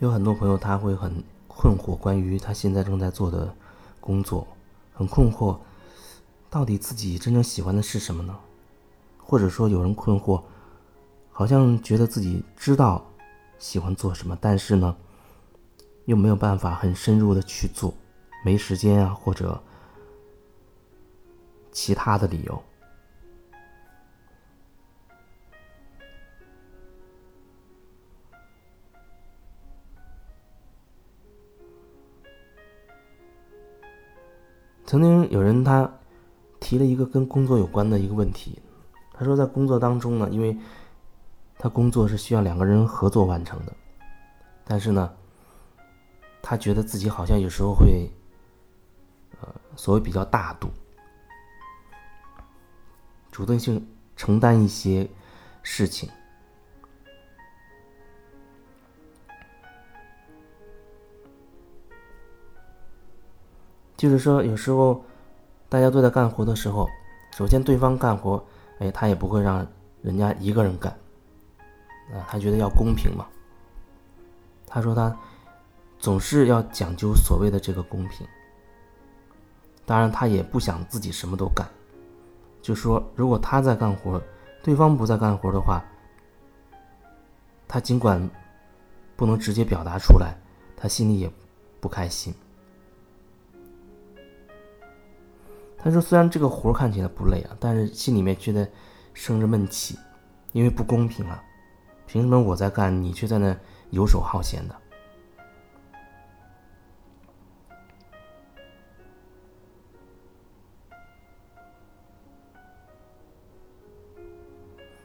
有很多朋友他会很困惑，关于他现在正在做的工作，很困惑，到底自己真正喜欢的是什么呢？或者说有人困惑，好像觉得自己知道喜欢做什么，但是呢，又没有办法很深入的去做，没时间啊，或者其他的理由。曾经有人他提了一个跟工作有关的一个问题，他说在工作当中呢，因为他工作是需要两个人合作完成的，但是呢，他觉得自己好像有时候会，呃，所谓比较大度，主动性承担一些事情。就是说，有时候大家都在干活的时候，首先对方干活，哎，他也不会让人家一个人干，啊，他觉得要公平嘛。他说他总是要讲究所谓的这个公平。当然，他也不想自己什么都干，就说如果他在干活，对方不在干活的话，他尽管不能直接表达出来，他心里也不开心。他说：“虽然这个活看起来不累啊，但是心里面觉得生着闷气，因为不公平啊！凭什么我在干，你却在那游手好闲的？”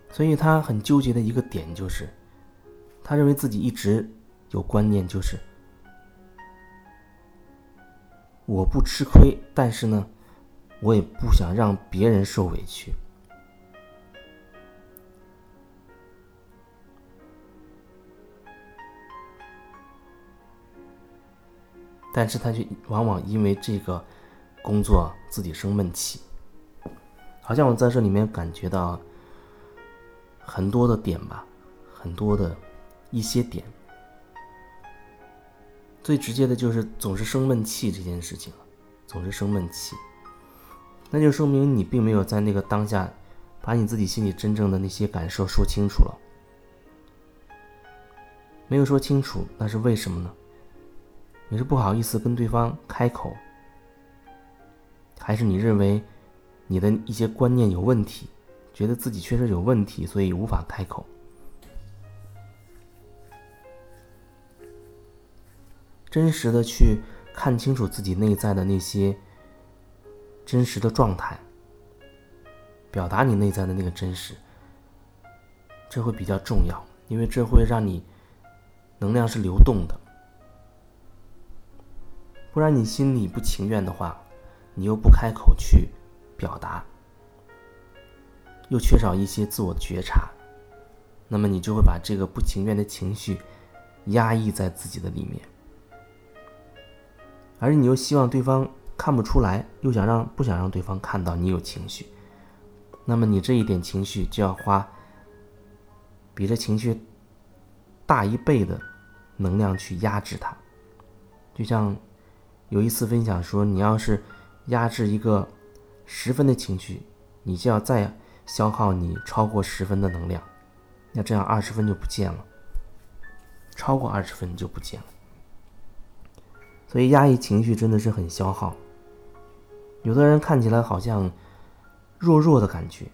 所以他很纠结的一个点就是，他认为自己一直有观念，就是我不吃亏，但是呢。我也不想让别人受委屈，但是他却往往因为这个工作自己生闷气。好像我在这里面感觉到很多的点吧，很多的一些点，最直接的就是总是生闷气这件事情，总是生闷气。那就说明你并没有在那个当下，把你自己心里真正的那些感受说清楚了。没有说清楚，那是为什么呢？你是不好意思跟对方开口，还是你认为你的一些观念有问题，觉得自己确实有问题，所以无法开口？真实的去看清楚自己内在的那些。真实的状态，表达你内在的那个真实，这会比较重要，因为这会让你能量是流动的。不然你心里不情愿的话，你又不开口去表达，又缺少一些自我觉察，那么你就会把这个不情愿的情绪压抑在自己的里面，而你又希望对方。看不出来，又想让不想让对方看到你有情绪，那么你这一点情绪就要花比这情绪大一倍的能量去压制它。就像有一次分享说，你要是压制一个十分的情绪，你就要再消耗你超过十分的能量，那这样二十分就不见了，超过二十分就不见了。所以压抑情绪真的是很消耗。有的人看起来好像弱弱的感觉，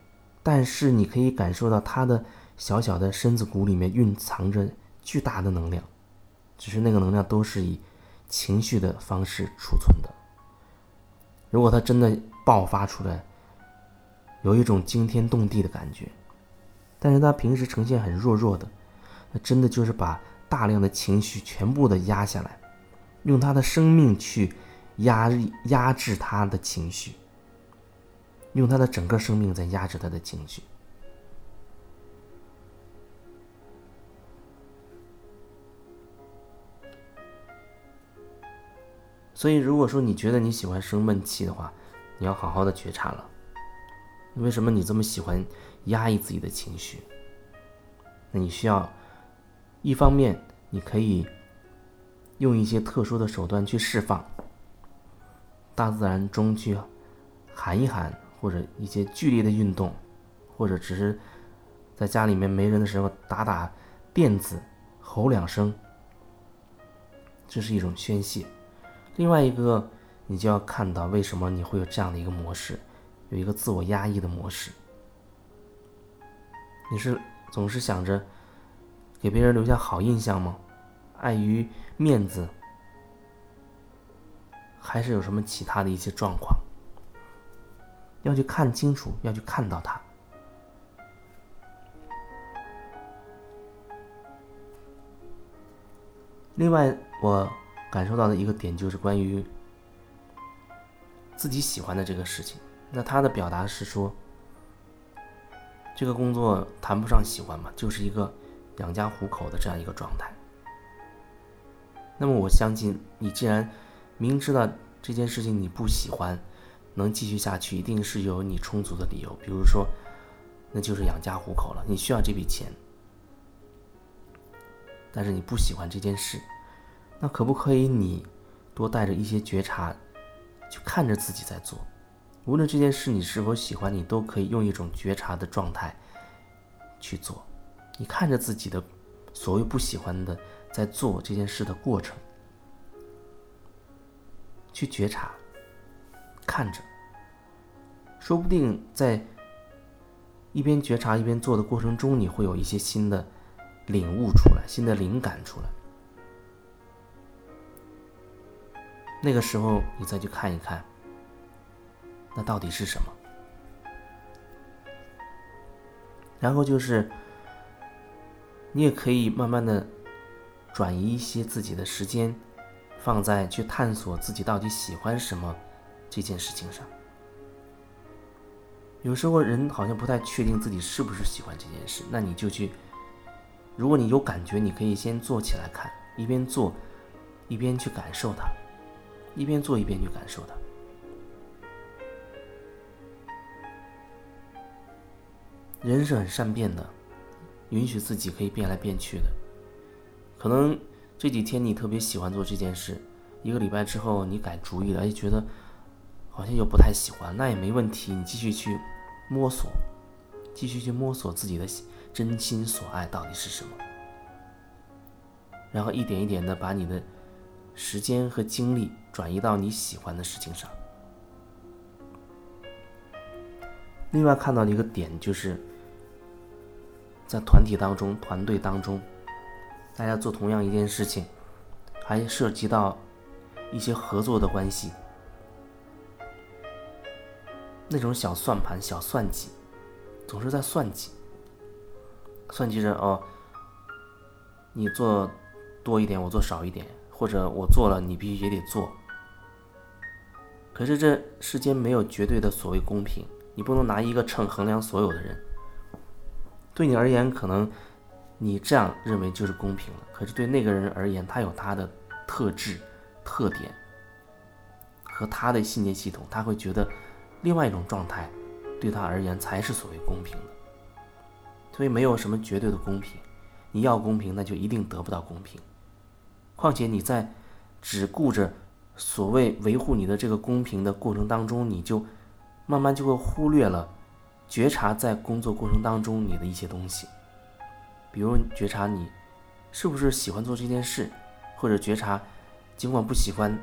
但是你可以感受到他的小小的身子骨里面蕴藏着巨大的能量，只是那个能量都是以情绪的方式储存的。如果他真的爆发出来，有一种惊天动地的感觉，但是他平时呈现很弱弱的，那真的就是把大量的情绪全部的压下来，用他的生命去。压压制他的情绪，用他的整个生命在压制他的情绪。所以，如果说你觉得你喜欢生闷气的话，你要好好的觉察了。为什么你这么喜欢压抑自己的情绪？那你需要一方面，你可以用一些特殊的手段去释放。大自然中去喊一喊，或者一些剧烈的运动，或者只是在家里面没人的时候打打垫子，吼两声，这是一种宣泄。另外一个，你就要看到为什么你会有这样的一个模式，有一个自我压抑的模式。你是总是想着给别人留下好印象吗？碍于面子。还是有什么其他的一些状况，要去看清楚，要去看到它。另外，我感受到的一个点就是关于自己喜欢的这个事情。那他的表达是说，这个工作谈不上喜欢嘛，就是一个养家糊口的这样一个状态。那么，我相信你既然。明知道这件事情你不喜欢，能继续下去，一定是有你充足的理由。比如说，那就是养家糊口了，你需要这笔钱，但是你不喜欢这件事，那可不可以你多带着一些觉察，去看着自己在做？无论这件事你是否喜欢，你都可以用一种觉察的状态去做。你看着自己的所谓不喜欢的，在做这件事的过程。去觉察，看着，说不定在一边觉察一边做的过程中，你会有一些新的领悟出来，新的灵感出来。那个时候，你再去看一看，那到底是什么？然后就是，你也可以慢慢的转移一些自己的时间。放在去探索自己到底喜欢什么这件事情上。有时候人好像不太确定自己是不是喜欢这件事，那你就去，如果你有感觉，你可以先做起来看，一边做一边去感受它，一边做一边去感受它。人是很善变的，允许自己可以变来变去的，可能。这几天你特别喜欢做这件事，一个礼拜之后你改主意了，哎，觉得好像又不太喜欢，那也没问题，你继续去摸索，继续去摸索自己的真心所爱到底是什么，然后一点一点的把你的时间和精力转移到你喜欢的事情上。另外看到一个点就是，在团体当中、团队当中。大家做同样一件事情，还涉及到一些合作的关系，那种小算盘、小算计，总是在算计，算计着哦，你做多一点，我做少一点，或者我做了，你必须也得做。可是这世间没有绝对的所谓公平，你不能拿一个秤衡量所有的人。对你而言，可能。你这样认为就是公平了，可是对那个人而言，他有他的特质、特点和他的信念系统，他会觉得另外一种状态对他而言才是所谓公平的。所以没有什么绝对的公平，你要公平，那就一定得不到公平。况且你在只顾着所谓维护你的这个公平的过程当中，你就慢慢就会忽略了觉察在工作过程当中你的一些东西。比如觉察你是不是喜欢做这件事，或者觉察尽管不喜欢，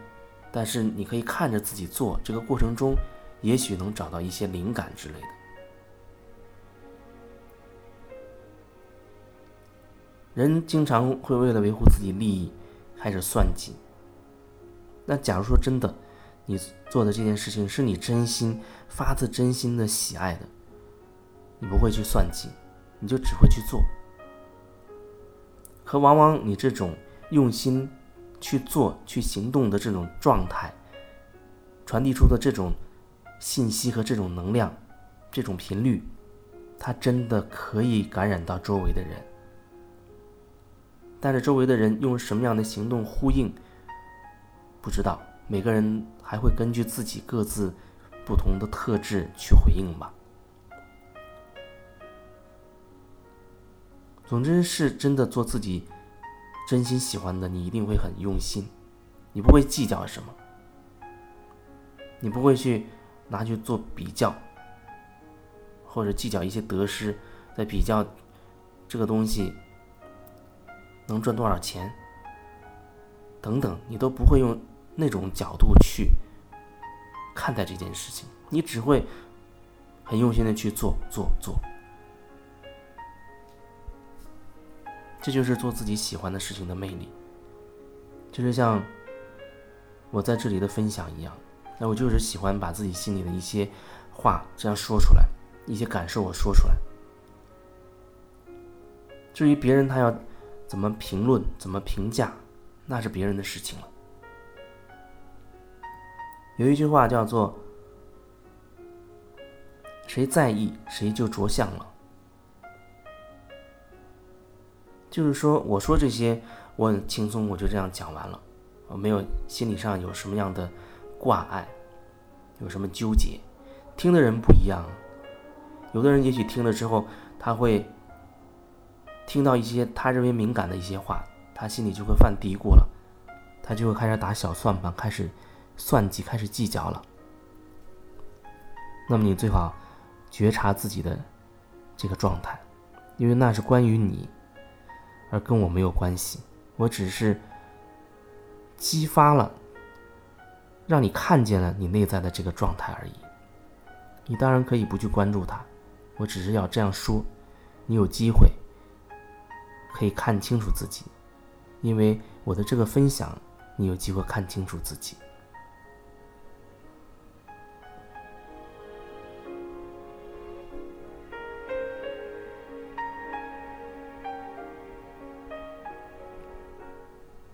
但是你可以看着自己做这个过程中，也许能找到一些灵感之类的。人经常会为了维护自己利益开始算计。那假如说真的，你做的这件事情是你真心发自真心的喜爱的，你不会去算计，你就只会去做。可往往你这种用心去做、去行动的这种状态，传递出的这种信息和这种能量、这种频率，它真的可以感染到周围的人。但是周围的人用什么样的行动呼应，不知道。每个人还会根据自己各自不同的特质去回应吧。总之是真的做自己真心喜欢的，你一定会很用心，你不会计较什么，你不会去拿去做比较，或者计较一些得失，在比较这个东西能赚多少钱等等，你都不会用那种角度去看待这件事情，你只会很用心的去做做做。这就是做自己喜欢的事情的魅力，就是像我在这里的分享一样，那我就是喜欢把自己心里的一些话这样说出来，一些感受我说出来。至于别人他要怎么评论、怎么评价，那是别人的事情了。有一句话叫做“谁在意，谁就着相了”。就是说，我说这些，我很轻松，我就这样讲完了，我没有心理上有什么样的挂碍，有什么纠结。听的人不一样，有的人也许听了之后，他会听到一些他认为敏感的一些话，他心里就会犯嘀咕了，他就会开始打小算盘，开始算计，开始计较了。那么你最好觉察自己的这个状态，因为那是关于你。而跟我没有关系，我只是激发了，让你看见了你内在的这个状态而已。你当然可以不去关注它，我只是要这样说，你有机会可以看清楚自己，因为我的这个分享，你有机会看清楚自己。